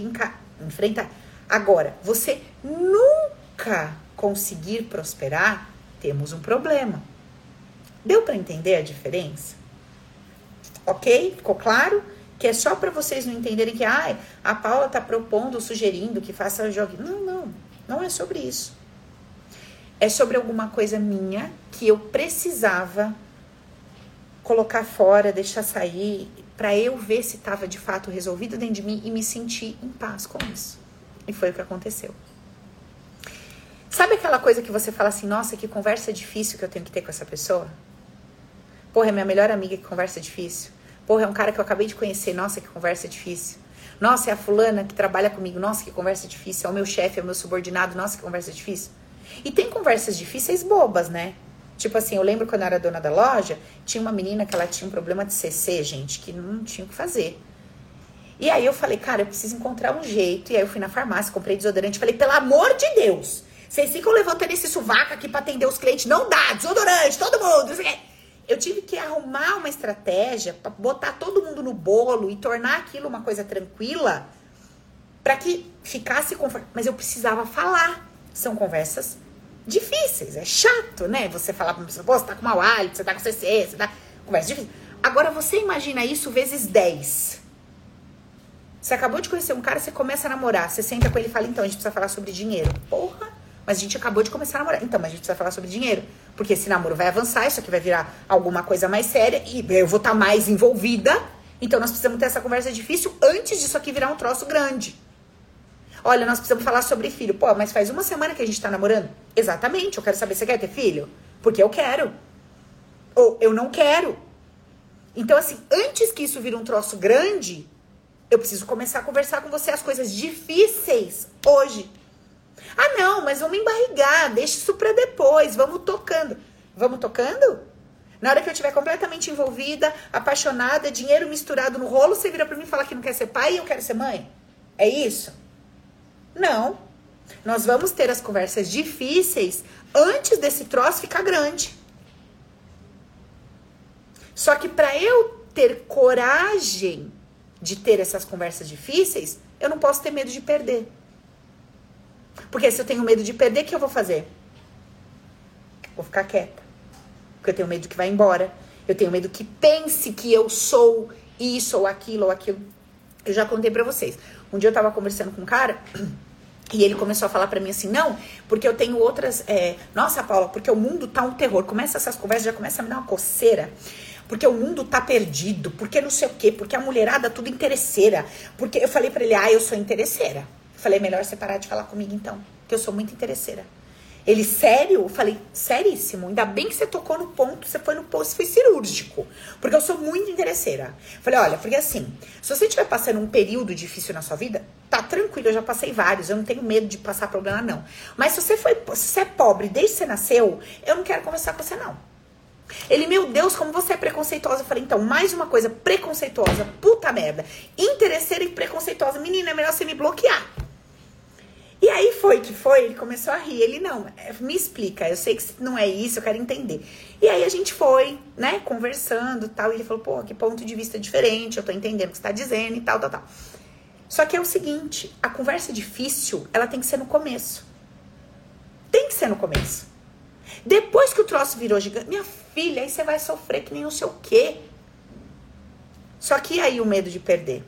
[SPEAKER 1] enfrentar. Agora, você nunca conseguir prosperar, temos um problema. Deu para entender a diferença? Ok? Ficou claro? Que é só para vocês não entenderem que ah, a Paula tá propondo, sugerindo que faça jogo. Não, não. Não é sobre isso é sobre alguma coisa minha que eu precisava colocar fora, deixar sair, para eu ver se estava de fato resolvido dentro de mim e me sentir em paz com isso. E foi o que aconteceu. Sabe aquela coisa que você fala assim, nossa, que conversa difícil que eu tenho que ter com essa pessoa? Porra, é minha melhor amiga que conversa difícil. Porra, é um cara que eu acabei de conhecer, nossa, que conversa difícil. Nossa, é a fulana que trabalha comigo, nossa, que conversa difícil. É o meu chefe, é o meu subordinado, nossa, que conversa difícil. E tem conversas difíceis bobas, né? Tipo assim, eu lembro quando eu era dona da loja, tinha uma menina que ela tinha um problema de CC, gente, que não tinha o que fazer. E aí eu falei, cara, eu preciso encontrar um jeito. E aí eu fui na farmácia, comprei desodorante. Falei, pelo amor de Deus, vocês ficam levantando esse sovaco aqui pra atender os clientes. Não dá, desodorante, todo mundo. Eu tive que arrumar uma estratégia para botar todo mundo no bolo e tornar aquilo uma coisa tranquila para que ficasse confortável. Mas eu precisava falar. São conversas difíceis, é chato, né? Você falar pra uma pessoa, pô, você tá com mau hálito, você tá com CC, você tá. Conversa difícil. Agora você imagina isso vezes 10. Você acabou de conhecer um cara, você começa a namorar, você senta com ele e fala, então, a gente precisa falar sobre dinheiro. Porra! Mas a gente acabou de começar a namorar. Então, mas a gente precisa falar sobre dinheiro. Porque esse namoro vai avançar, isso aqui vai virar alguma coisa mais séria e eu vou estar tá mais envolvida. Então, nós precisamos ter essa conversa difícil antes disso aqui virar um troço grande. Olha, nós precisamos falar sobre filho. Pô, mas faz uma semana que a gente tá namorando. Exatamente, eu quero saber, você quer ter filho? Porque eu quero. Ou eu não quero. Então, assim, antes que isso vire um troço grande, eu preciso começar a conversar com você as coisas difíceis hoje. Ah, não, mas vamos embarrigar, deixa isso pra depois, vamos tocando. Vamos tocando? Na hora que eu estiver completamente envolvida, apaixonada, dinheiro misturado no rolo, você vira pra mim e fala que não quer ser pai e eu quero ser mãe? É isso? Não. Nós vamos ter as conversas difíceis antes desse troço ficar grande. Só que para eu ter coragem de ter essas conversas difíceis, eu não posso ter medo de perder. Porque se eu tenho medo de perder, o que eu vou fazer? Vou ficar quieta. Porque eu tenho medo que vá embora. Eu tenho medo que pense que eu sou isso ou aquilo ou aquilo. Eu já contei pra vocês. Um dia eu tava conversando com um cara. E ele começou a falar para mim assim, não, porque eu tenho outras. É, Nossa, Paula, porque o mundo tá um terror. Começa essas conversas, já começa a me dar uma coceira. Porque o mundo tá perdido, porque não sei o quê, porque a mulherada tudo interesseira. Porque eu falei para ele, ah, eu sou interesseira. Falei, melhor você parar de falar comigo então, porque eu sou muito interesseira. Ele, sério? Eu falei, seríssimo. Ainda bem que você tocou no ponto, você foi no ponto, foi cirúrgico. Porque eu sou muito interesseira. Falei, olha, porque assim, se você estiver passando um período difícil na sua vida, tá tranquilo, eu já passei vários, eu não tenho medo de passar problema, não. Mas se você, foi, se você é pobre desde que você nasceu, eu não quero conversar com você, não. Ele, meu Deus, como você é preconceituosa. Eu falei, então, mais uma coisa, preconceituosa, puta merda. Interesseira e preconceituosa. Menina, é melhor você me bloquear. E aí foi que foi, ele começou a rir. Ele, não, é, me explica, eu sei que não é isso, eu quero entender. E aí a gente foi, né, conversando tal. E ele falou, pô, que ponto de vista diferente, eu tô entendendo o que você tá dizendo e tal, tal, tal. Só que é o seguinte, a conversa difícil, ela tem que ser no começo. Tem que ser no começo. Depois que o troço virou gigante, minha filha, aí você vai sofrer que nem não sei o quê. Só que aí o medo de perder.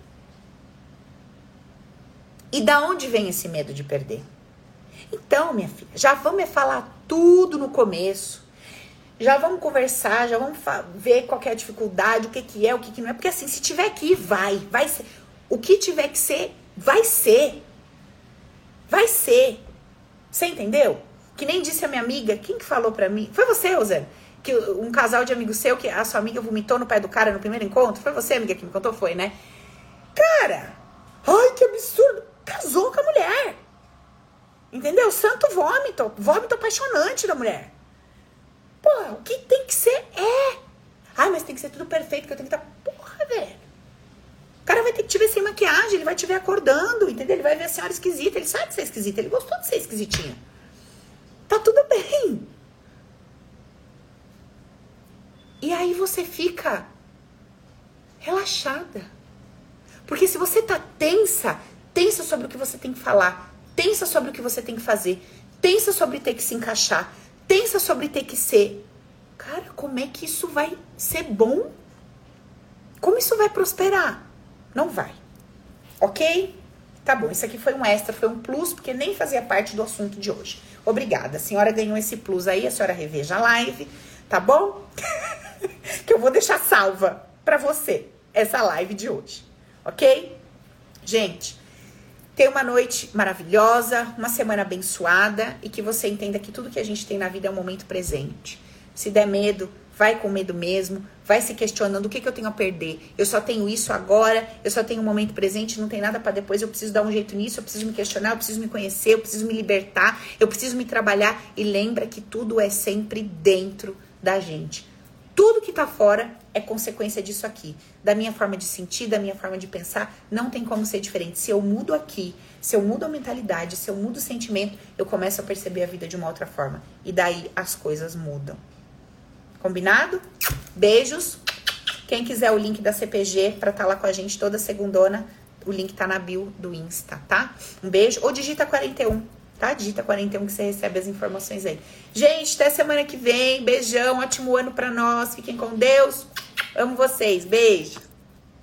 [SPEAKER 1] E da onde vem esse medo de perder? Então, minha filha, já vamos falar tudo no começo. Já vamos conversar, já vamos ver qual é a dificuldade, o que, que é, o que, que não é. Porque assim, se tiver que ir, vai. Vai ser. O que tiver que ser, vai ser. Vai ser. Você entendeu? Que nem disse a minha amiga, quem que falou pra mim? Foi você, Zé? Que um casal de amigos seu, que a sua amiga vomitou no pé do cara no primeiro encontro? Foi você, amiga, que me contou? Foi, né? Cara, ai, que absurdo casou com a mulher. Entendeu? Santo vômito. Vômito apaixonante da mulher. Pô, o que tem que ser é. Ai, mas tem que ser tudo perfeito, que eu tenho que estar. Porra, velho. O cara vai ter que te ver sem maquiagem, ele vai te ver acordando, entendeu? Ele vai ver a senhora esquisita, ele sabe ser esquisita, ele gostou de ser esquisitinha. Tá tudo bem. E aí você fica relaxada. Porque se você tá tensa, Pensa sobre o que você tem que falar. Pensa sobre o que você tem que fazer. Pensa sobre ter que se encaixar. Pensa sobre ter que ser. Cara, como é que isso vai ser bom? Como isso vai prosperar? Não vai. Ok? Tá bom, isso aqui foi um extra, foi um plus, porque nem fazia parte do assunto de hoje. Obrigada. A senhora ganhou esse plus aí, a senhora reveja a live, tá bom? que eu vou deixar salva para você essa live de hoje. Ok? Gente, Tenha uma noite maravilhosa, uma semana abençoada e que você entenda que tudo que a gente tem na vida é um momento presente. Se der medo, vai com medo mesmo, vai se questionando o que, que eu tenho a perder. Eu só tenho isso agora, eu só tenho um momento presente, não tem nada para depois. Eu preciso dar um jeito nisso, eu preciso me questionar, eu preciso me conhecer, eu preciso me libertar, eu preciso me trabalhar. E lembra que tudo é sempre dentro da gente. Tudo que tá fora é consequência disso aqui. Da minha forma de sentir, da minha forma de pensar, não tem como ser diferente. Se eu mudo aqui, se eu mudo a mentalidade, se eu mudo o sentimento, eu começo a perceber a vida de uma outra forma. E daí as coisas mudam. Combinado? Beijos. Quem quiser o link da CPG para estar tá lá com a gente toda segundona, o link tá na bio do Insta, tá? Um beijo. Ou digita 41 tá? Digita 41 que você recebe as informações aí. Gente, até semana que vem. Beijão, ótimo ano para nós. Fiquem com Deus. Amo vocês. Beijo.